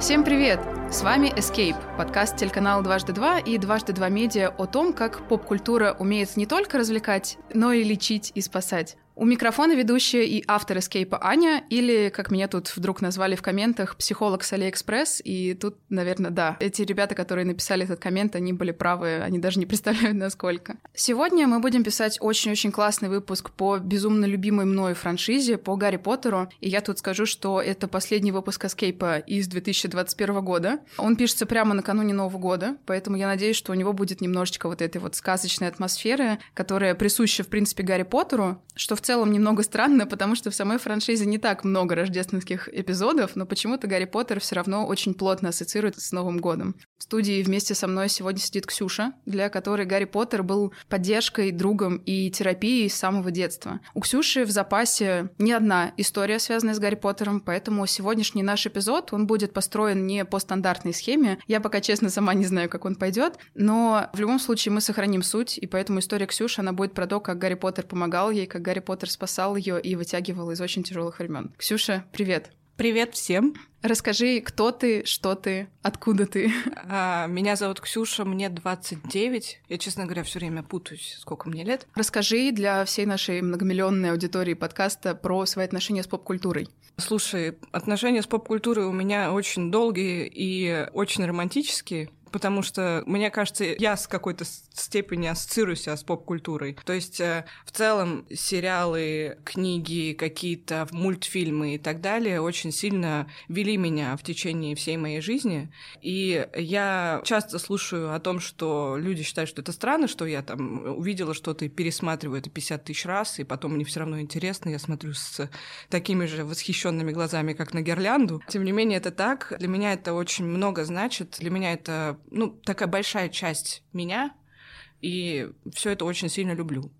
Всем привет! С вами Escape, подкаст телеканала «Дважды два» и «Дважды два медиа» о том, как поп-культура умеет не только развлекать, но и лечить и спасать. У микрофона ведущая и автор эскейпа Аня, или, как меня тут вдруг назвали в комментах, психолог с Алиэкспресс, и тут, наверное, да, эти ребята, которые написали этот коммент, они были правы, они даже не представляют, насколько. Сегодня мы будем писать очень-очень классный выпуск по безумно любимой мной франшизе, по Гарри Поттеру, и я тут скажу, что это последний выпуск эскейпа из 2021 года. Он пишется прямо накануне Нового года, поэтому я надеюсь, что у него будет немножечко вот этой вот сказочной атмосферы, которая присуща, в принципе, Гарри Поттеру, что в целом немного странно, потому что в самой франшизе не так много рождественских эпизодов, но почему-то Гарри Поттер все равно очень плотно ассоциируется с Новым годом. В студии вместе со мной сегодня сидит Ксюша, для которой Гарри Поттер был поддержкой, другом и терапией с самого детства. У Ксюши в запасе не одна история, связанная с Гарри Поттером, поэтому сегодняшний наш эпизод, он будет построен не по стандартной схеме. Я пока, честно, сама не знаю, как он пойдет, но в любом случае мы сохраним суть, и поэтому история Ксюши, она будет про то, как Гарри Поттер помогал ей, как Гарри Поттер спасал ее и вытягивал из очень тяжелых времен. Ксюша, привет. Привет всем. Расскажи, кто ты, что ты, откуда ты? А, меня зовут Ксюша, мне 29. Я, честно говоря, все время путаюсь, сколько мне лет. Расскажи для всей нашей многомиллионной аудитории подкаста про свои отношения с поп-культурой. Слушай, отношения с поп-культурой у меня очень долгие и очень романтические потому что, мне кажется, я с какой-то степени ассоциирую себя с поп-культурой. То есть, э, в целом, сериалы, книги, какие-то мультфильмы и так далее очень сильно вели меня в течение всей моей жизни. И я часто слушаю о том, что люди считают, что это странно, что я там увидела что-то и пересматриваю это 50 тысяч раз, и потом мне все равно интересно, я смотрю с такими же восхищенными глазами, как на гирлянду. Тем не менее, это так. Для меня это очень много значит. Для меня это ну, такая большая часть меня, и все это очень сильно люблю.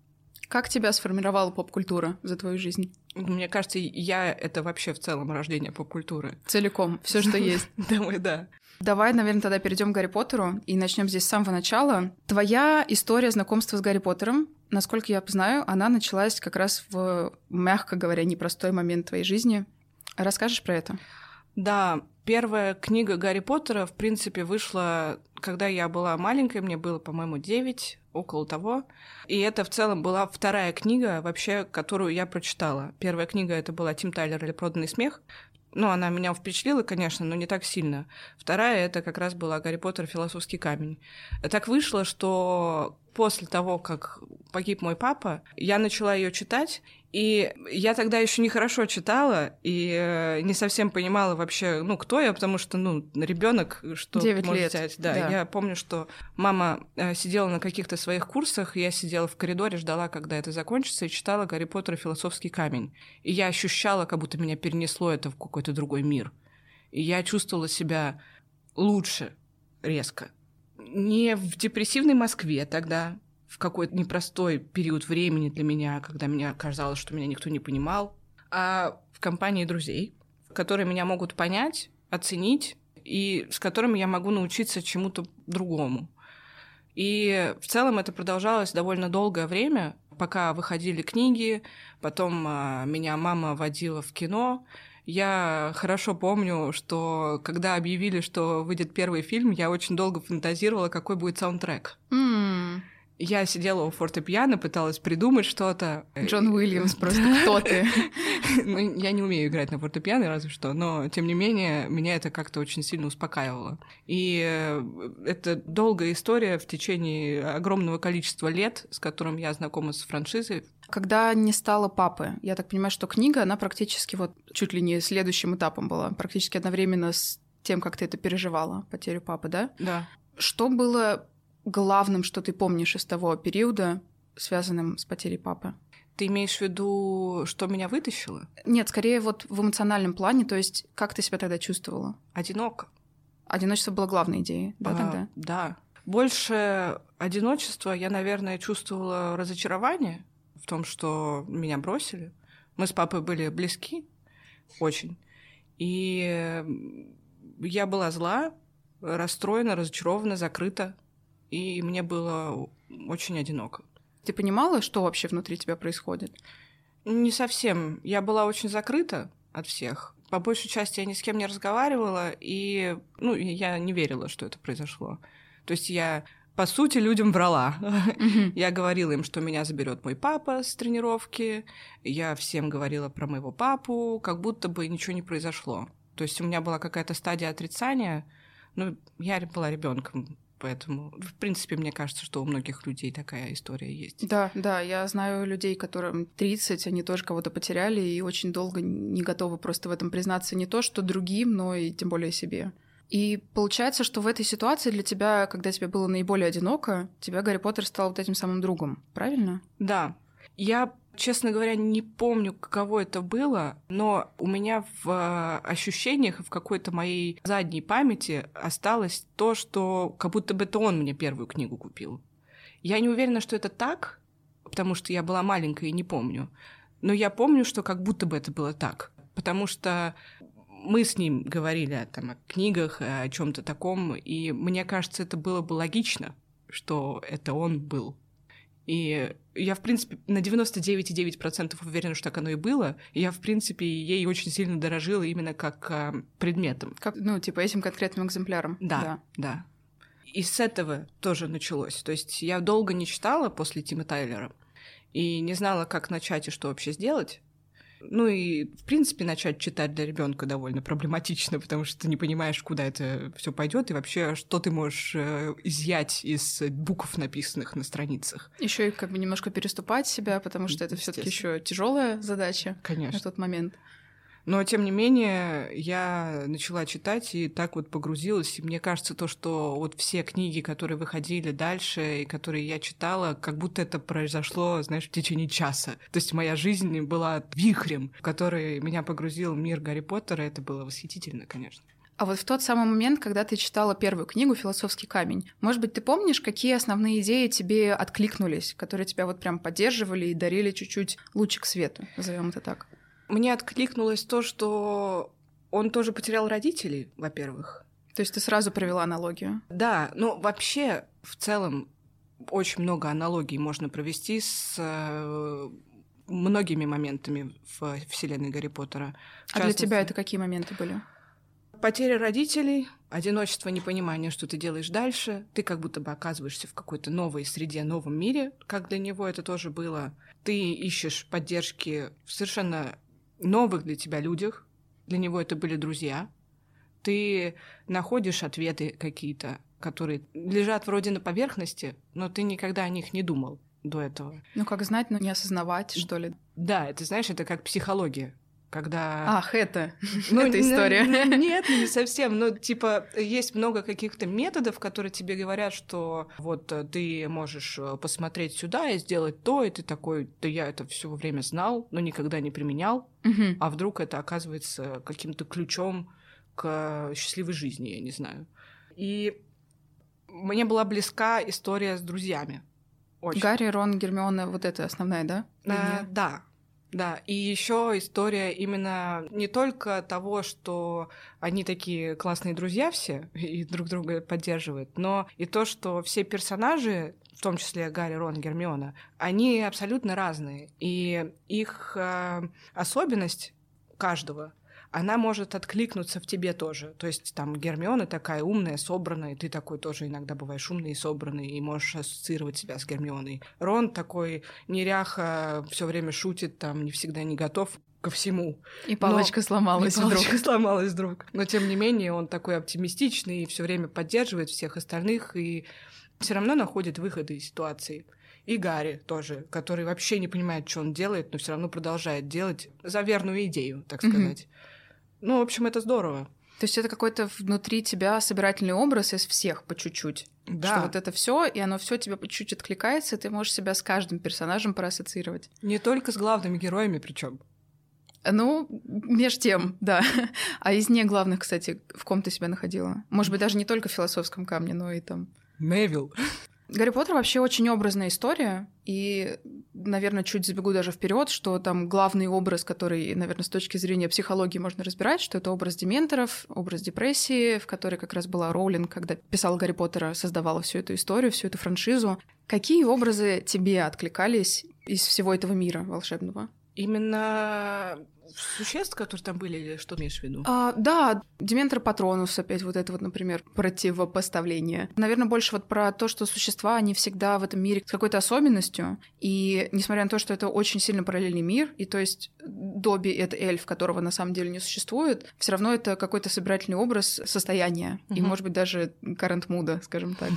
Как тебя сформировала поп-культура за твою жизнь? Мне кажется, я это вообще в целом рождение поп-культуры. Целиком, все, что есть. Думаю, да. Давай, наверное, тогда перейдем к Гарри Поттеру и начнем здесь с самого начала. Твоя история знакомства с Гарри Поттером, насколько я знаю, она началась как раз в, мягко говоря, непростой момент твоей жизни. Расскажешь про это? Да, первая книга Гарри Поттера, в принципе, вышла, когда я была маленькой, мне было, по-моему, 9, около того. И это в целом была вторая книга, вообще, которую я прочитала. Первая книга это была Тим Тайлер или Проданный смех. Ну, она меня впечатлила, конечно, но не так сильно. Вторая это как раз была Гарри Поттер Философский камень. Так вышло, что после того, как погиб мой папа, я начала ее читать, и я тогда еще не хорошо читала и э, не совсем понимала вообще, ну, кто я, потому что, ну, ребенок, что 9 может лет. взять. Да, да, я помню, что мама э, сидела на каких-то своих курсах, я сидела в коридоре, ждала, когда это закончится, и читала Гарри Поттер и философский камень. И я ощущала, как будто меня перенесло это в какой-то другой мир. И я чувствовала себя лучше резко. Не в депрессивной Москве тогда, в какой-то непростой период времени для меня, когда мне казалось, что меня никто не понимал, а в компании друзей, которые меня могут понять, оценить и с которыми я могу научиться чему-то другому. И в целом это продолжалось довольно долгое время, пока выходили книги, потом а, меня мама водила в кино. Я хорошо помню, что когда объявили, что выйдет первый фильм, я очень долго фантазировала, какой будет саундтрек. Mm. Я сидела у фортепиано, пыталась придумать что-то. Джон Уильямс, просто кто ты? Ну, я не умею играть на фортепиано, разве что, но, тем не менее, меня это как-то очень сильно успокаивало. И э, это долгая история в течение огромного количества лет, с которым я знакома с франшизой. Когда не стало папы, я так понимаю, что книга, она практически вот чуть ли не следующим этапом была, практически одновременно с тем, как ты это переживала, потерю папы, да? Да. Что было главным, что ты помнишь из того периода, связанным с потерей папы? Ты имеешь в виду, что меня вытащило? Нет, скорее вот в эмоциональном плане, то есть как ты себя тогда чувствовала? Одиноко. Одиночество было главной идеей, да, а, тогда? Да. Больше одиночества я, наверное, чувствовала разочарование в том, что меня бросили. Мы с папой были близки очень. И я была зла, расстроена, разочарована, закрыта и мне было очень одиноко. Ты понимала, что вообще внутри тебя происходит? Не совсем. Я была очень закрыта от всех. По большей части я ни с кем не разговаривала, и ну, я не верила, что это произошло. То есть я по сути, людям врала. Mm-hmm. Я говорила им, что меня заберет мой папа с тренировки. Я всем говорила про моего папу, как будто бы ничего не произошло. То есть у меня была какая-то стадия отрицания. Ну, я была ребенком, поэтому, в принципе, мне кажется, что у многих людей такая история есть. Да, да, я знаю людей, которым 30, они тоже кого-то потеряли и очень долго не готовы просто в этом признаться не то, что другим, но и тем более себе. И получается, что в этой ситуации для тебя, когда тебе было наиболее одиноко, тебя Гарри Поттер стал вот этим самым другом, правильно? Да. Я, честно говоря, не помню, каково это было, но у меня в э, ощущениях, в какой-то моей задней памяти осталось то, что как будто бы это он мне первую книгу купил. Я не уверена, что это так, потому что я была маленькая и не помню. Но я помню, что как будто бы это было так. Потому что мы с ним говорили там, о книгах, о чем-то таком, и мне кажется, это было бы логично, что это он был. И я, в принципе, на 99,9% уверена, что так оно и было. И я, в принципе, ей очень сильно дорожила именно как э, предметом. Как, ну, типа этим конкретным экземпляром. Да, да, да. И с этого тоже началось. То есть я долго не читала после Тима Тайлера и не знала, как начать и что вообще сделать. Ну и, в принципе, начать читать для ребенка довольно проблематично, потому что ты не понимаешь, куда это все пойдет и вообще, что ты можешь э, изъять из букв, написанных на страницах. Еще и как бы немножко переступать себя, потому что это все-таки еще тяжелая задача Конечно. на тот момент. Но, тем не менее, я начала читать и так вот погрузилась. И мне кажется, то, что вот все книги, которые выходили дальше и которые я читала, как будто это произошло, знаешь, в течение часа. То есть моя жизнь была вихрем, который меня погрузил мир Гарри Поттера. Это было восхитительно, конечно. А вот в тот самый момент, когда ты читала первую книгу «Философский камень», может быть, ты помнишь, какие основные идеи тебе откликнулись, которые тебя вот прям поддерживали и дарили чуть-чуть лучик света, назовем это так? Мне откликнулось то, что он тоже потерял родителей, во-первых. То есть ты сразу провела аналогию? Да, ну вообще в целом очень много аналогий можно провести с э, многими моментами в вселенной Гарри Поттера. В а для тебя это какие моменты были? Потеря родителей, одиночество, непонимание, что ты делаешь дальше. Ты как будто бы оказываешься в какой-то новой среде, новом мире, как для него это тоже было. Ты ищешь поддержки в совершенно новых для тебя людях, для него это были друзья, ты находишь ответы какие-то, которые лежат вроде на поверхности, но ты никогда о них не думал до этого. Ну, как знать, но не осознавать, что ли? Да, это, знаешь, это как психология когда... Ах, это, ну, это история. Нет, не совсем. Но, типа, есть много каких-то методов, которые тебе говорят, что вот э, ты можешь э, посмотреть сюда и сделать то, и ты такой, да я это все время знал, но никогда не применял, угу. а вдруг это оказывается каким-то ключом к счастливой жизни, я не знаю. И мне была близка история с друзьями. Очень. Гарри, Рон, Гермиона, вот это основная, да? А, да, да, и еще история именно не только того, что они такие классные друзья все и друг друга поддерживают, но и то, что все персонажи, в том числе Гарри, Рон, Гермиона, они абсолютно разные. И их э, особенность каждого она может откликнуться в тебе тоже. То есть там Гермиона такая умная, собранная, ты такой тоже иногда бываешь умный и собранный, и можешь ассоциировать себя с Гермионой. Рон такой неряха, все время шутит, там не всегда не готов ко всему. И палочка Но... сломалась и палочка вдруг. сломалась вдруг. Но тем не менее он такой оптимистичный и все время поддерживает всех остальных и все равно находит выходы из ситуации. И Гарри тоже, который вообще не понимает, что он делает, но все равно продолжает делать за верную идею, так сказать. Ну, в общем, это здорово. То есть это какой-то внутри тебя собирательный образ из всех по чуть-чуть. Да. Что вот это все, и оно все тебе по чуть-чуть откликается, и ты можешь себя с каждым персонажем проассоциировать. Не только с главными героями, причем. Ну, меж тем, да. А из не главных, кстати, в ком ты себя находила? Может быть, даже не только в философском камне, но и там. Невил. Гарри Поттер вообще очень образная история, и, наверное, чуть забегу даже вперед, что там главный образ, который, наверное, с точки зрения психологии можно разбирать, что это образ дементоров, образ депрессии, в которой как раз была Роулинг, когда писала Гарри Поттера, создавала всю эту историю, всю эту франшизу. Какие образы тебе откликались из всего этого мира волшебного? Именно существ, которые там были, или что имеешь в виду? А, да, Дементор Патронус, опять вот это вот, например, противопоставление. Наверное, больше вот про то, что существа, они всегда в этом мире с какой-то особенностью, и несмотря на то, что это очень сильно параллельный мир, и то есть Добби — это эльф, которого на самом деле не существует, все равно это какой-то собирательный образ состояния, угу. и, может быть, даже карент муда, скажем так.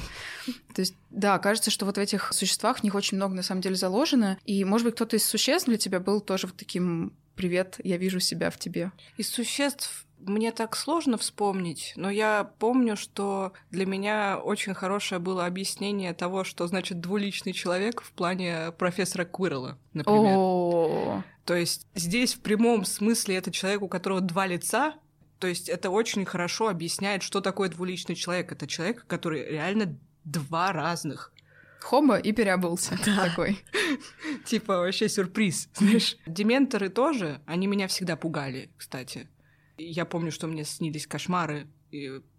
То есть, да, кажется, что вот в этих существах в них очень много на самом деле заложено, и, может быть, кто-то из существ для тебя был тоже вот таким «Привет, я вижу себя в тебе». Из существ мне так сложно вспомнить, но я помню, что для меня очень хорошее было объяснение того, что значит двуличный человек в плане профессора Квирла, например. О, То есть здесь в прямом смысле это человек, у которого два лица, то есть это очень хорошо объясняет, что такое двуличный человек. Это человек, который реально два разных. Хоба и переобулся такой. Типа вообще сюрприз, знаешь. Дементоры тоже, они меня всегда пугали, кстати. Я помню, что мне снились кошмары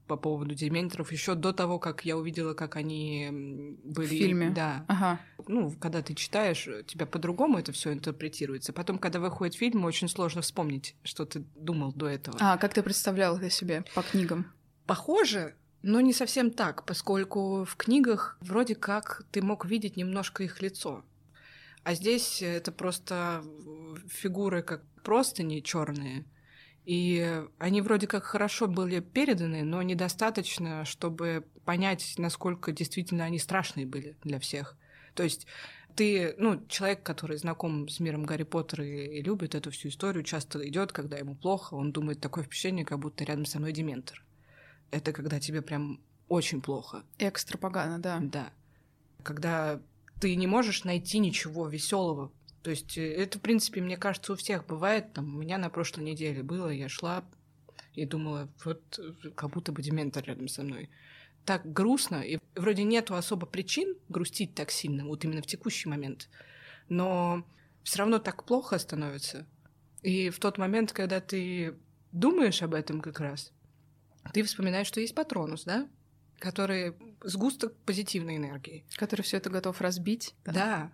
по поводу дементоров еще до того, как я увидела, как они были. В фильме? Да. Ага. Ну, когда ты читаешь, тебя по-другому это все интерпретируется. Потом, когда выходит фильм, очень сложно вспомнить, что ты думал до этого. А, как ты представлял это себе по книгам? Похоже, но не совсем так, поскольку в книгах вроде как ты мог видеть немножко их лицо. А здесь это просто фигуры как простыни черные. И они вроде как хорошо были переданы, но недостаточно, чтобы понять, насколько действительно они страшные были для всех. То есть ты, ну, человек, который знаком с миром Гарри Поттера и, и любит эту всю историю, часто идет, когда ему плохо, он думает такое впечатление, как будто рядом со мной дементор. Это когда тебе прям очень плохо. Экстра погано, да. Да. Когда ты не можешь найти ничего веселого. То есть э, это, в принципе, мне кажется, у всех бывает. Там, у меня на прошлой неделе было, я шла и думала, вот э, как будто бы дементор рядом со мной. Так грустно, и вроде нету особо причин грустить так сильно, вот именно в текущий момент. Но все равно так плохо становится. И в тот момент, когда ты думаешь об этом как раз, ты вспоминаешь, что есть патронус, да? Который сгусток позитивной энергии. Который все это готов разбить. Да.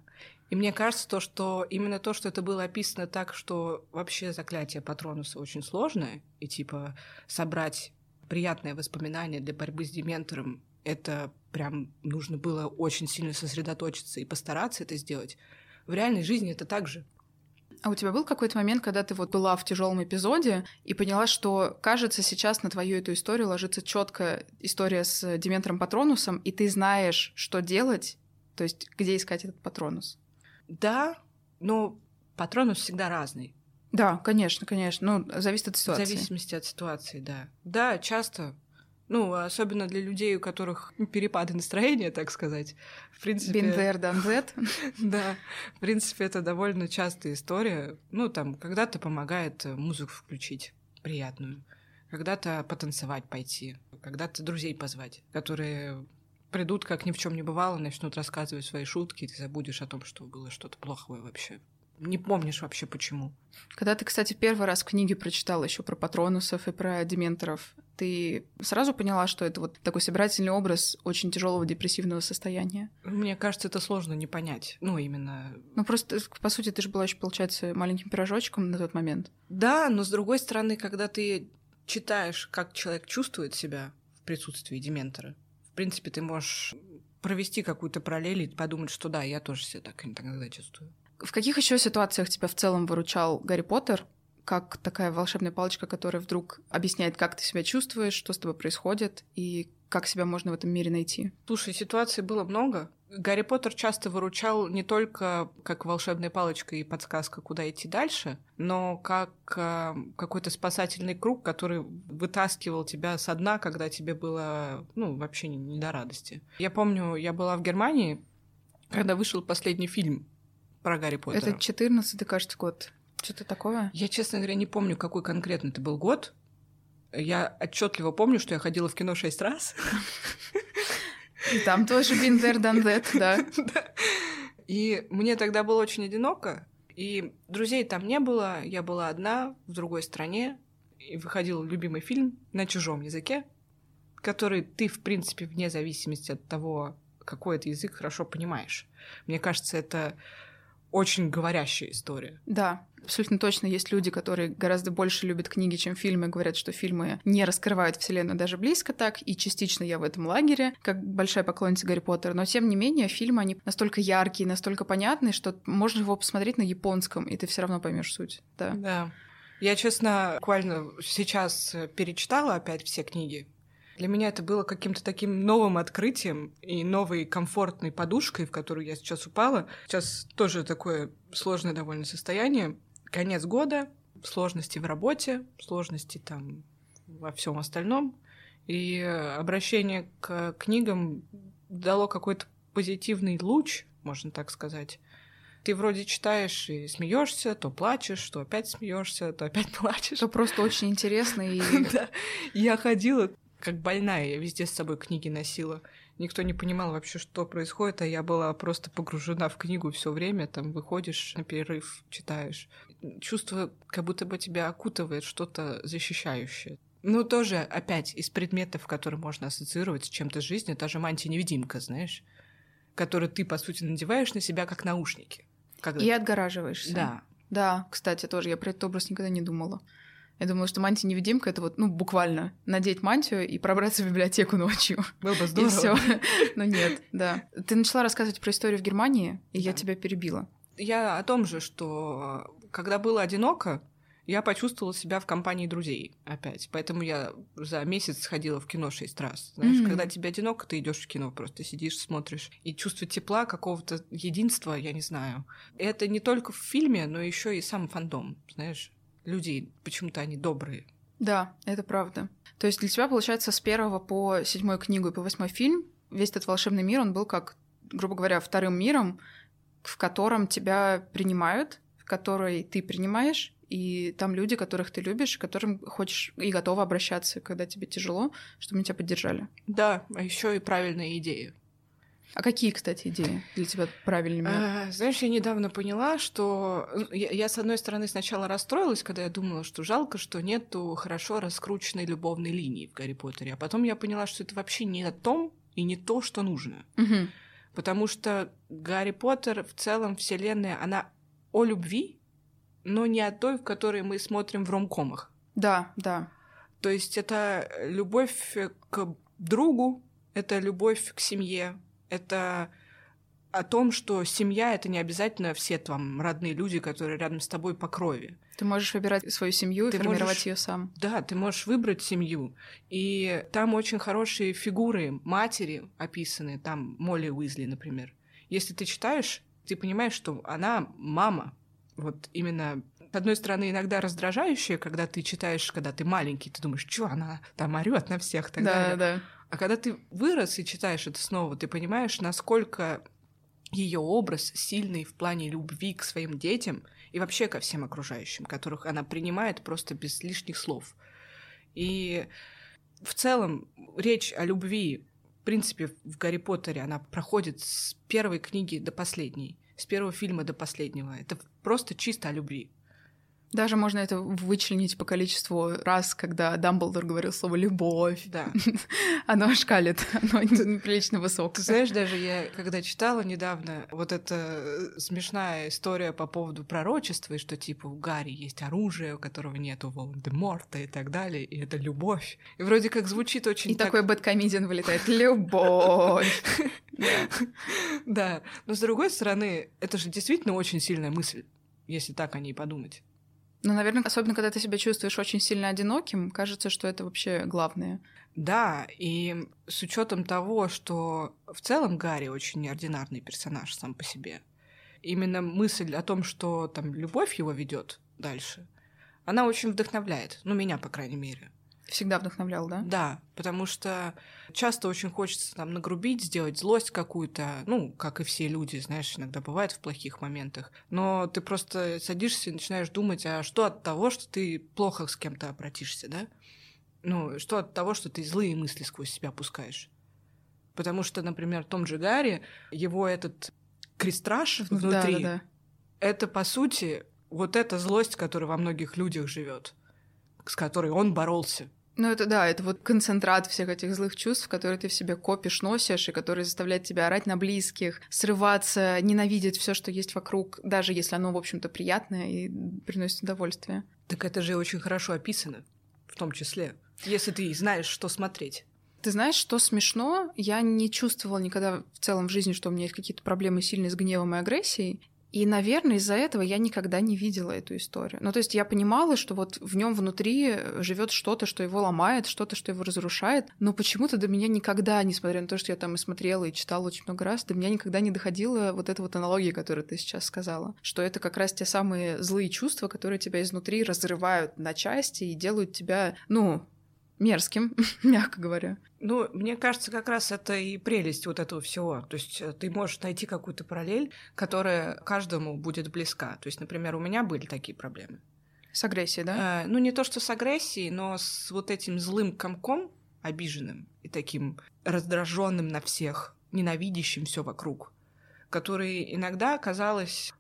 И мне кажется, то, что именно то, что это было описано так, что вообще заклятие патронуса очень сложное, и типа собрать приятное воспоминание для борьбы с дементором, это прям нужно было очень сильно сосредоточиться и постараться это сделать. В реальной жизни это так же. А у тебя был какой-то момент, когда ты вот была в тяжелом эпизоде и поняла, что, кажется, сейчас на твою эту историю ложится четкая история с Дементором Патронусом, и ты знаешь, что делать, то есть где искать этот Патронус? Да, но патронус всегда разный. Да, конечно, конечно. Ну, зависит от В ситуации. зависимости от ситуации, да. Да, часто. Ну, особенно для людей, у которых перепады настроения, так сказать. В принципе... Been there, done that. Да, в принципе, это довольно частая история. Ну, там, когда-то помогает э, музыку включить приятную, когда-то потанцевать пойти, когда-то друзей позвать, которые придут, как ни в чем не бывало, начнут рассказывать свои шутки, и ты забудешь о том, что было что-то плохое вообще. Не помнишь вообще почему. Когда ты, кстати, первый раз книги прочитала еще про патронусов и про дементоров, ты сразу поняла, что это вот такой собирательный образ очень тяжелого депрессивного состояния? Мне кажется, это сложно не понять. Ну, именно... Ну, просто, по сути, ты же была еще, получается, маленьким пирожочком на тот момент. Да, но с другой стороны, когда ты читаешь, как человек чувствует себя в присутствии дементора, в принципе, ты можешь провести какую-то параллель и подумать, что да, я тоже себя так иногда чувствую. В каких еще ситуациях тебя в целом выручал Гарри Поттер? Как такая волшебная палочка, которая вдруг объясняет, как ты себя чувствуешь, что с тобой происходит, и как себя можно в этом мире найти? Слушай, ситуаций было много. Гарри Поттер часто выручал не только как волшебная палочка и подсказка, куда идти дальше, но как э, какой-то спасательный круг, который вытаскивал тебя со дна, когда тебе было, ну, вообще не, не до радости. Я помню, я была в Германии, когда вышел последний фильм про Гарри Поттера. Это 14 кажется, год. Что-то такое? Я, честно говоря, не помню, какой конкретно это был год. Я отчетливо помню, что я ходила в кино шесть раз. И там тоже been there, done that, да. И мне тогда было очень одиноко, и друзей там не было, я была одна в другой стране, и выходил любимый фильм на чужом языке, который ты, в принципе, вне зависимости от того, какой это язык, хорошо понимаешь. Мне кажется, это очень говорящая история. Да, абсолютно точно есть люди, которые гораздо больше любят книги, чем фильмы, говорят, что фильмы не раскрывают вселенную даже близко так, и частично я в этом лагере, как большая поклонница Гарри Поттера, но тем не менее фильмы, они настолько яркие, настолько понятные, что можно его посмотреть на японском, и ты все равно поймешь суть. Да. Да. Я, честно, буквально сейчас перечитала опять все книги. Для меня это было каким-то таким новым открытием и новой комфортной подушкой, в которую я сейчас упала. Сейчас тоже такое сложное довольно состояние. Конец года, сложности в работе, сложности там во всем остальном. И обращение к книгам дало какой-то позитивный луч, можно так сказать. Ты вроде читаешь и смеешься, то плачешь, то опять смеешься, то опять плачешь. То просто очень интересно. И... да. Я ходила как больная, я везде с собой книги носила. Никто не понимал вообще, что происходит, а я была просто погружена в книгу все время. Там выходишь на перерыв, читаешь. Чувство, как будто бы тебя окутывает что-то защищающее. Ну, тоже, опять, из предметов, которые можно ассоциировать с чем-то жизни, та же мантия-невидимка, знаешь, которую ты, по сути, надеваешь на себя как наушники. Когда... И отгораживаешься. Да. Да, кстати, тоже я про этот образ никогда не думала. Я думала, что мантия-невидимка — это вот, ну, буквально надеть мантию и пробраться в библиотеку ночью. Было бы здорово. И все. Но нет, да. Ты начала рассказывать про историю в Германии, и я тебя перебила. Я о том же, что когда было одиноко, я почувствовала себя в компании друзей опять. Поэтому я за месяц сходила в кино шесть раз. Знаешь, mm-hmm. когда тебе одиноко, ты идешь в кино, просто сидишь, смотришь. И чувство тепла, какого-то единства, я не знаю. Это не только в фильме, но еще и сам фандом, знаешь. Люди, почему-то они добрые. Да, это правда. То есть для тебя, получается, с первого по седьмую книгу и по восьмой фильм весь этот волшебный мир, он был как, грубо говоря, вторым миром, в котором тебя принимают, в который ты принимаешь, и там люди, которых ты любишь, к которым хочешь и готова обращаться, когда тебе тяжело, чтобы они тебя поддержали. Да, а еще и правильные идеи. А какие, кстати, идеи для тебя правильными? А, знаешь, я недавно поняла, что ну, я, я, с одной стороны, сначала расстроилась, когда я думала, что жалко, что нету хорошо раскрученной любовной линии в Гарри Поттере. А потом я поняла, что это вообще не о том и не то, что нужно. Угу. Потому что Гарри Поттер в целом вселенная, она о любви, но не о той, в которой мы смотрим в ромкомах. Да, да. То есть это любовь к другу, это любовь к семье, это о том, что семья — это не обязательно все там родные люди, которые рядом с тобой по крови. Ты можешь выбирать свою семью ты и формировать ее сам. Да, ты можешь выбрать семью. И там очень хорошие фигуры матери описаны, там Молли Уизли, например. Если ты читаешь, ты понимаешь, что она мама, вот именно с одной стороны, иногда раздражающее, когда ты читаешь, когда ты маленький, ты думаешь, что она там орет на всех так да, далее. Да. А когда ты вырос и читаешь это снова, ты понимаешь, насколько ее образ сильный в плане любви к своим детям и вообще ко всем окружающим, которых она принимает просто без лишних слов. И в целом речь о любви, в принципе, в Гарри Поттере она проходит с первой книги до последней с первого фильма до последнего. Это просто чисто о любви. Даже можно это вычленить по количеству раз, когда Дамблдор говорил слово «любовь». Да. оно шкалит, оно неприлично высокое. Ты знаешь, даже я, когда читала недавно, вот эта э, смешная история по поводу пророчества, и что типа у Гарри есть оружие, у которого нет у Волан-де-Морта и так далее, и это любовь. И вроде как звучит очень И так... такой бэткомедиан вылетает «любовь». Да, но с другой стороны, это же действительно очень сильная мысль, если так о ней подумать. Ну, наверное, особенно когда ты себя чувствуешь очень сильно одиноким, кажется, что это вообще главное. Да, и с учетом того, что в целом Гарри очень неординарный персонаж сам по себе, именно мысль о том, что там любовь его ведет дальше, она очень вдохновляет. Ну, меня, по крайней мере. Всегда вдохновлял, да? Да, потому что часто очень хочется там нагрубить, сделать злость какую-то, ну, как и все люди, знаешь, иногда бывает в плохих моментах. Но ты просто садишься и начинаешь думать, а что от того, что ты плохо с кем-то обратишься, да? Ну, что от того, что ты злые мысли сквозь себя пускаешь? Потому что, например, в том же Гарри, его этот крестраж внутри, да, да, да. это, по сути, вот эта злость, которая во многих людях живет, с которой он боролся Ну, это да, это вот концентрат всех этих злых чувств, которые ты в себе копишь, носишь, и которые заставляют тебя орать на близких, срываться, ненавидеть все, что есть вокруг, даже если оно, в общем-то, приятное и приносит удовольствие. Так это же очень хорошо описано, в том числе, если ты знаешь, что смотреть. Ты знаешь, что смешно? Я не чувствовала никогда в целом в жизни, что у меня есть какие-то проблемы сильные с гневом и агрессией. И, наверное, из-за этого я никогда не видела эту историю. Ну, то есть я понимала, что вот в нем внутри живет что-то, что его ломает, что-то, что его разрушает. Но почему-то до меня никогда, несмотря на то, что я там и смотрела, и читала очень много раз, до меня никогда не доходила вот эта вот аналогия, которую ты сейчас сказала. Что это как раз те самые злые чувства, которые тебя изнутри разрывают на части и делают тебя, ну, мерзким, мягко говоря. Ну, мне кажется, как раз это и прелесть вот этого всего. То есть э, ты можешь найти какую-то параллель, которая каждому будет близка. То есть, например, у меня были такие проблемы. С агрессией, да? Э, ну, не то, что с агрессией, но с вот этим злым комком, обиженным и таким раздраженным на всех, ненавидящим все вокруг, который иногда, казалось,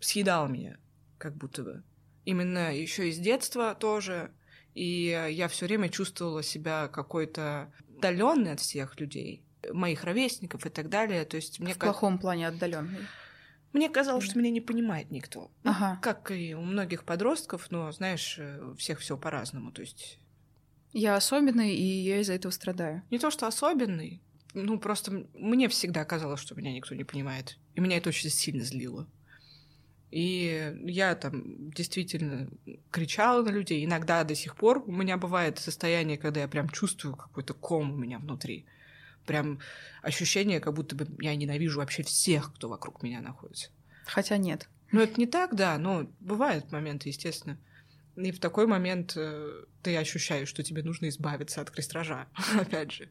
съедал меня, как будто бы. Именно еще из детства тоже и я все время чувствовала себя какой-то отдаленной от всех людей, моих ровесников и так далее. То есть мне в как... плохом плане отдаленный. Мне казалось, что меня не понимает никто. Ну, ага. Ну, как и у многих подростков, но знаешь, у всех все по-разному. То есть я особенный, и я из-за этого страдаю. Не то, что особенный, ну просто мне всегда казалось, что меня никто не понимает. И меня это очень сильно злило. И я там действительно кричала на людей. Иногда до сих пор у меня бывает состояние, когда я прям чувствую какой-то ком у меня внутри. Прям ощущение, как будто бы я ненавижу вообще всех, кто вокруг меня находится. Хотя нет. Ну, это не так, да, но бывают моменты, естественно. И в такой момент э, ты ощущаешь, что тебе нужно избавиться от крестража, опять же.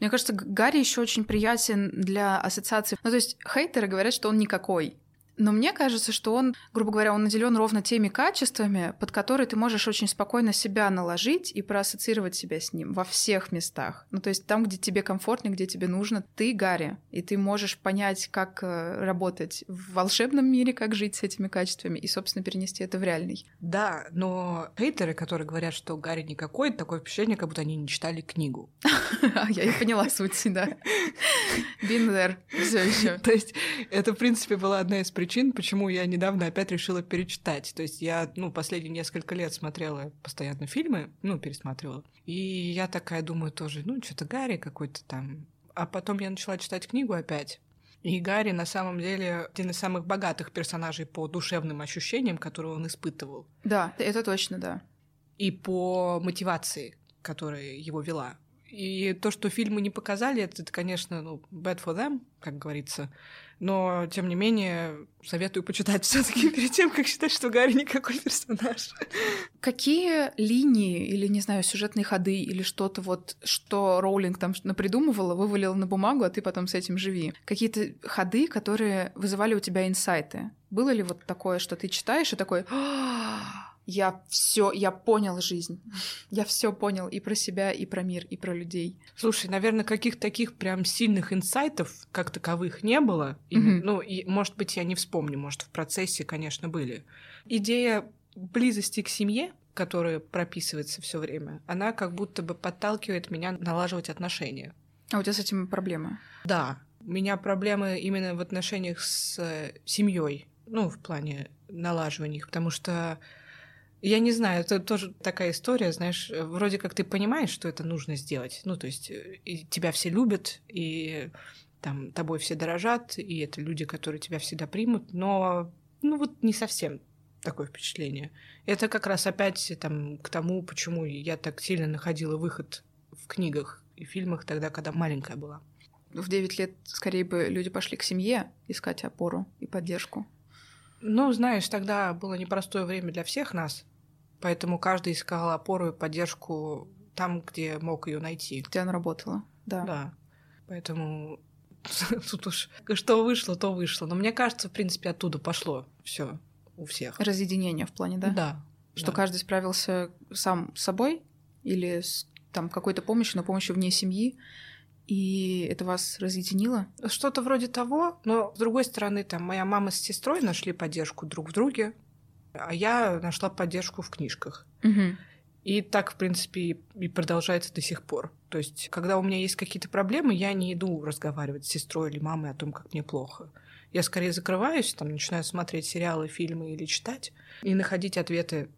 Мне кажется, Гарри еще очень приятен для ассоциации. Ну, то есть хейтеры говорят, что он никакой. Но мне кажется, что он, грубо говоря, он наделен ровно теми качествами, под которые ты можешь очень спокойно себя наложить и проассоциировать себя с ним во всех местах. Ну, то есть там, где тебе комфортно, где тебе нужно, ты Гарри, и ты можешь понять, как э, работать в волшебном мире, как жить с этими качествами, и, собственно, перенести это в реальный. Да, но хейтеры, которые говорят, что Гарри никакой, такое впечатление, как будто они не читали книгу. Я и поняла суть, да. There, все еще. То есть это, в принципе, была одна из причин, причин, почему я недавно опять решила перечитать. То есть я, ну, последние несколько лет смотрела постоянно фильмы, ну, пересматривала. И я такая думаю тоже, ну, что-то Гарри какой-то там. А потом я начала читать книгу опять. И Гарри на самом деле один из самых богатых персонажей по душевным ощущениям, которые он испытывал. Да, это точно, да. И по мотивации, которая его вела. И то, что фильмы не показали, это, это конечно, ну, bad for them, как говорится. Но, тем не менее, советую почитать все таки перед тем, как считать, что Гарри никакой персонаж. Какие линии или, не знаю, сюжетные ходы или что-то вот, что Роулинг там напридумывала, вывалила на бумагу, а ты потом с этим живи? Какие-то ходы, которые вызывали у тебя инсайты? Было ли вот такое, что ты читаешь и такой я все, я понял жизнь. Я все понял и про себя, и про мир, и про людей. Слушай, наверное, каких таких прям сильных инсайтов как таковых не было. Mm-hmm. Ну, и, может быть, я не вспомню, может, в процессе, конечно, были. Идея близости к семье, которая прописывается все время, она как будто бы подталкивает меня налаживать отношения. А у тебя с этим проблемы? Да. У меня проблемы именно в отношениях с э, семьей, ну, в плане налаживания их, потому что я не знаю, это тоже такая история, знаешь, вроде как ты понимаешь, что это нужно сделать. Ну, то есть э, тебя все любят, и там тобой все дорожат, и это люди, которые тебя всегда примут, но ну вот не совсем такое впечатление. Это как раз опять там к тому, почему я так сильно находила выход в книгах и фильмах тогда, когда маленькая была. В 9 лет скорее бы люди пошли к семье искать опору и поддержку. Ну, знаешь, тогда было непростое время для всех нас, поэтому каждый искал опору и поддержку там, где мог ее найти. Где она работала, да. Да. Поэтому тут уж что вышло, то вышло. Но мне кажется, в принципе, оттуда пошло все у всех. Разъединение в плане, да? Да. Что да. каждый справился сам с собой или с там какой-то помощью, но помощью вне семьи, и это вас разъединило? Что-то вроде того, но с другой стороны, там моя мама с сестрой нашли поддержку друг в друге, а я нашла поддержку в книжках. Угу. И так, в принципе, и продолжается до сих пор. То есть, когда у меня есть какие-то проблемы, я не иду разговаривать с сестрой или мамой о том, как мне плохо. Я скорее закрываюсь, там, начинаю смотреть сериалы, фильмы или читать, и находить ответы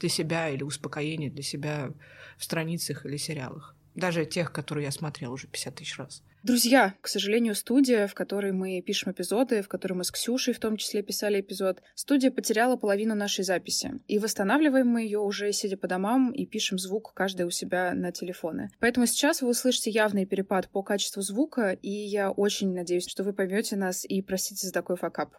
для себя или успокоение для себя в страницах или сериалах. Даже тех, которые я смотрела уже 50 тысяч раз. Друзья, к сожалению, студия, в которой мы пишем эпизоды, в которой мы с Ксюшей в том числе писали эпизод, студия потеряла половину нашей записи. И восстанавливаем мы ее уже сидя по домам и пишем звук каждый у себя на телефоны. Поэтому сейчас вы услышите явный перепад по качеству звука, и я очень надеюсь, что вы поймете нас и простите за такой факап.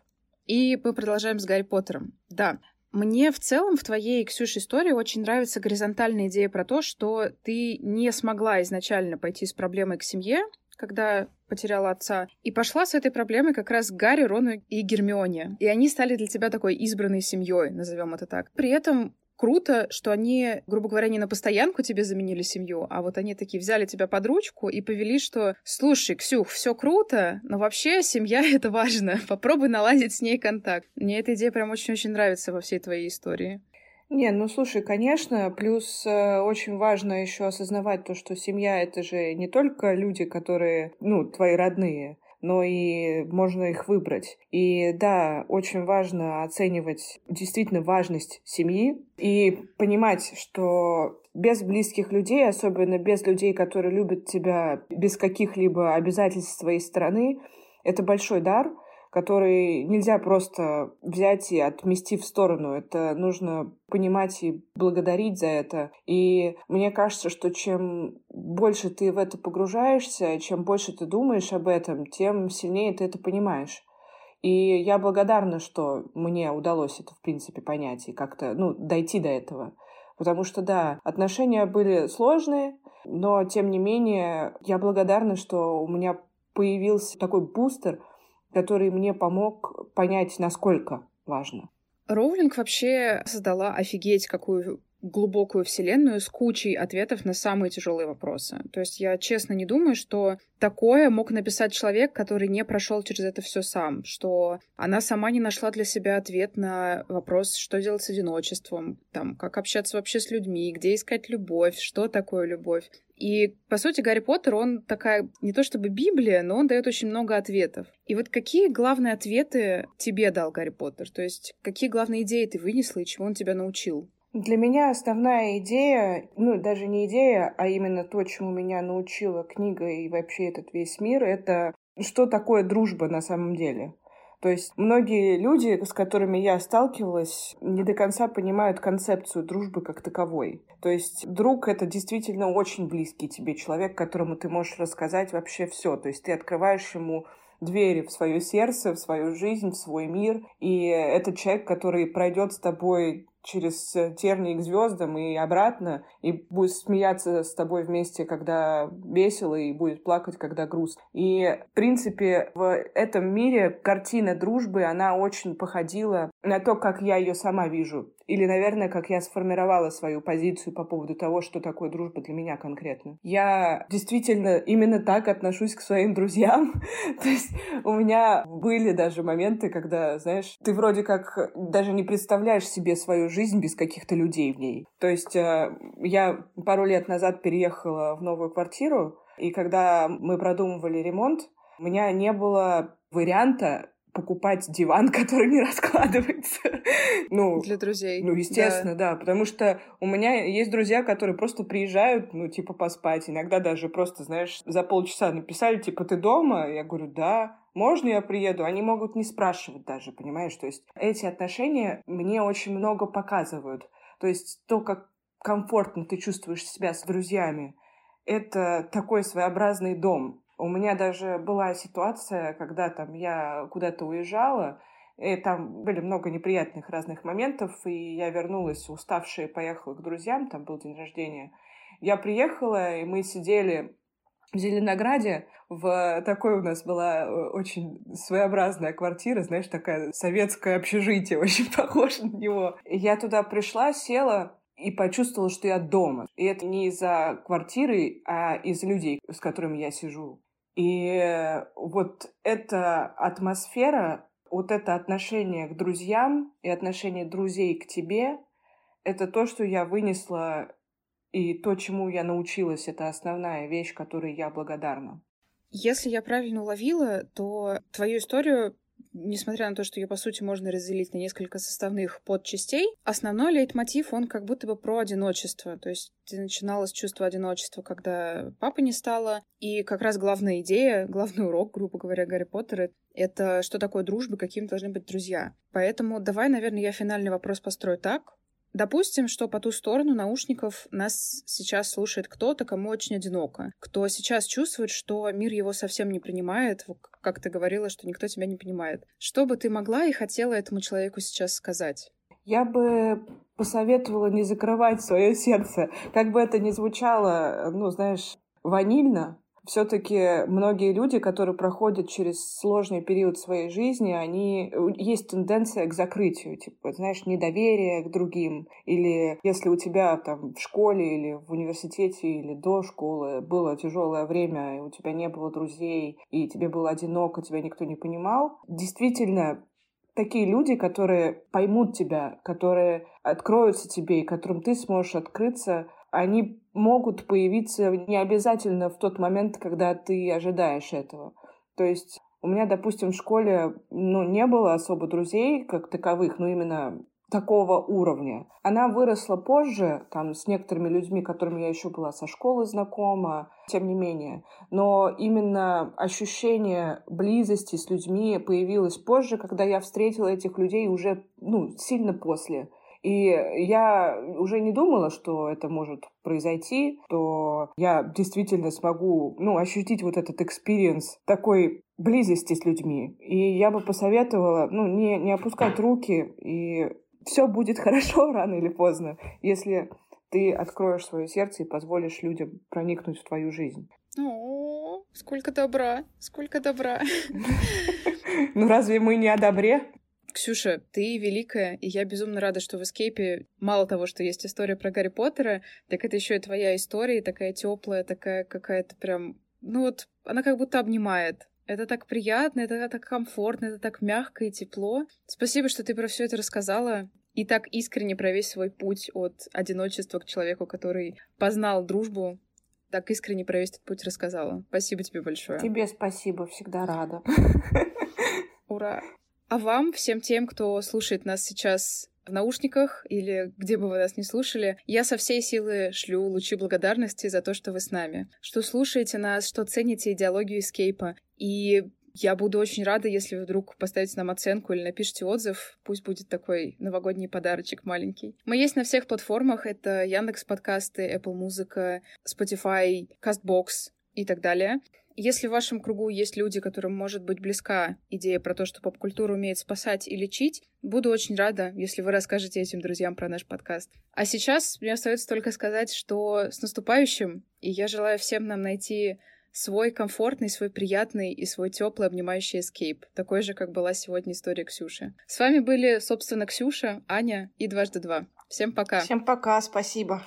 И мы продолжаем с Гарри Поттером. Да, мне в целом в твоей, Ксюш, истории очень нравится горизонтальная идея про то, что ты не смогла изначально пойти с проблемой к семье, когда потеряла отца, и пошла с этой проблемой как раз Гарри, Рону и Гермионе. И они стали для тебя такой избранной семьей, назовем это так. При этом круто, что они, грубо говоря, не на постоянку тебе заменили семью, а вот они такие взяли тебя под ручку и повели, что слушай, Ксюх, все круто, но вообще семья — это важно. Попробуй наладить с ней контакт. Мне эта идея прям очень-очень нравится во всей твоей истории. Не, ну слушай, конечно, плюс э, очень важно еще осознавать то, что семья это же не только люди, которые, ну, твои родные, но и можно их выбрать. И да, очень важно оценивать действительно важность семьи и понимать, что без близких людей, особенно без людей, которые любят тебя без каких-либо обязательств с твоей стороны, это большой дар — который нельзя просто взять и отмести в сторону. Это нужно понимать и благодарить за это. И мне кажется, что чем больше ты в это погружаешься, чем больше ты думаешь об этом, тем сильнее ты это понимаешь. И я благодарна, что мне удалось это, в принципе, понять и как-то, ну, дойти до этого. Потому что, да, отношения были сложные, но, тем не менее, я благодарна, что у меня появился такой бустер — который мне помог понять, насколько важно. Роулинг вообще создала офигеть какую глубокую вселенную с кучей ответов на самые тяжелые вопросы. То есть я честно не думаю, что такое мог написать человек, который не прошел через это все сам, что она сама не нашла для себя ответ на вопрос, что делать с одиночеством, там, как общаться вообще с людьми, где искать любовь, что такое любовь. И, по сути, Гарри Поттер, он такая, не то чтобы Библия, но он дает очень много ответов. И вот какие главные ответы тебе дал Гарри Поттер? То есть, какие главные идеи ты вынесла и чего он тебя научил? Для меня основная идея, ну, даже не идея, а именно то, чему меня научила книга и вообще этот весь мир, это что такое дружба на самом деле. То есть многие люди, с которыми я сталкивалась, не до конца понимают концепцию дружбы как таковой. То есть друг — это действительно очень близкий тебе человек, которому ты можешь рассказать вообще все. То есть ты открываешь ему двери в свое сердце, в свою жизнь, в свой мир. И это человек, который пройдет с тобой через э, тернии к звездам и обратно, и будет смеяться с тобой вместе, когда весело, и будет плакать, когда грустно. И, в принципе, в этом мире картина дружбы, она очень походила на то, как я ее сама вижу. Или, наверное, как я сформировала свою позицию по поводу того, что такое дружба для меня конкретно. Я действительно именно так отношусь к своим друзьям. То есть у меня были даже моменты, когда, знаешь, ты вроде как даже не представляешь себе свою жизнь без каких-то людей в ней. То есть э, я пару лет назад переехала в новую квартиру, и когда мы продумывали ремонт, у меня не было варианта покупать диван, который не раскладывается. ну, Для друзей. Ну, естественно, да. да. Потому что у меня есть друзья, которые просто приезжают, ну, типа, поспать. Иногда даже просто, знаешь, за полчаса написали, типа, ты дома? Я говорю, да. Можно я приеду? Они могут не спрашивать даже, понимаешь? То есть эти отношения мне очень много показывают. То есть то, как комфортно ты чувствуешь себя с друзьями, это такой своеобразный дом. У меня даже была ситуация, когда там я куда-то уезжала, и там были много неприятных разных моментов, и я вернулась уставшая, поехала к друзьям, там был день рождения. Я приехала, и мы сидели в Зеленограде, в такой у нас была э, очень своеобразная квартира, знаешь, такая советское общежитие, очень похоже на него. Я туда пришла, села, и почувствовала, что я дома. И это не из-за квартиры, а из людей, с которыми я сижу. И вот эта атмосфера, вот это отношение к друзьям и отношение друзей к тебе, это то, что я вынесла И то, чему я научилась, это основная вещь, которой я благодарна. Если я правильно уловила, то твою историю несмотря на то, что ее, по сути, можно разделить на несколько составных подчастей, основной лейтмотив, он как будто бы про одиночество. То есть с чувства одиночества, когда папы не стало, и как раз главная идея, главный урок, грубо говоря, Гарри Поттера — это что такое дружба, какими должны быть друзья. Поэтому давай, наверное, я финальный вопрос построю так. Допустим, что по ту сторону наушников нас сейчас слушает кто-то, кому очень одиноко, кто сейчас чувствует, что мир его совсем не принимает, как ты говорила, что никто тебя не понимает. Что бы ты могла и хотела этому человеку сейчас сказать? Я бы посоветовала не закрывать свое сердце. Как бы это ни звучало, ну, знаешь, ванильно, все-таки многие люди, которые проходят через сложный период своей жизни, они есть тенденция к закрытию, типа, знаешь, недоверие к другим. Или если у тебя там в школе или в университете или до школы было тяжелое время, и у тебя не было друзей, и тебе было одиноко, тебя никто не понимал, действительно такие люди, которые поймут тебя, которые откроются тебе и которым ты сможешь открыться, они могут появиться не обязательно в тот момент, когда ты ожидаешь этого. То есть у меня, допустим, в школе ну, не было особо друзей как таковых, но именно такого уровня. Она выросла позже, там, с некоторыми людьми, которыми я еще была со школы знакома, тем не менее. Но именно ощущение близости с людьми появилось позже, когда я встретила этих людей уже, ну, сильно после. И я уже не думала, что это может произойти, что я действительно смогу, ну, ощутить вот этот experience такой близости с людьми. И я бы посоветовала, ну, не, не опускать руки, и все будет хорошо рано или поздно, если ты откроешь свое сердце и позволишь людям проникнуть в твою жизнь. О, сколько добра, сколько добра. Ну разве мы не о добре? Ксюша, ты великая, и я безумно рада, что в Эскейпе мало того, что есть история про Гарри Поттера, так это еще и твоя история, такая теплая, такая какая-то прям, ну вот, она как будто обнимает. Это так приятно, это так комфортно, это так мягко и тепло. Спасибо, что ты про все это рассказала и так искренне про весь свой путь от одиночества к человеку, который познал дружбу, так искренне про весь этот путь рассказала. Спасибо тебе большое. Тебе спасибо, всегда рада. Ура! А вам, всем тем, кто слушает нас сейчас в наушниках или где бы вы нас не слушали, я со всей силы шлю лучи благодарности за то, что вы с нами, что слушаете нас, что цените идеологию эскейпа. И я буду очень рада, если вы вдруг поставите нам оценку или напишите отзыв. Пусть будет такой новогодний подарочек маленький. Мы есть на всех платформах. Это Яндекс подкасты, Apple Музыка, Spotify, Castbox и так далее. Если в вашем кругу есть люди, которым может быть близка идея про то, что поп-культура умеет спасать и лечить, буду очень рада, если вы расскажете этим друзьям про наш подкаст. А сейчас мне остается только сказать, что с наступающим, и я желаю всем нам найти свой комфортный, свой приятный и свой теплый обнимающий эскейп, такой же, как была сегодня история Ксюши. С вами были, собственно, Ксюша, Аня и дважды два. Всем пока. Всем пока, спасибо.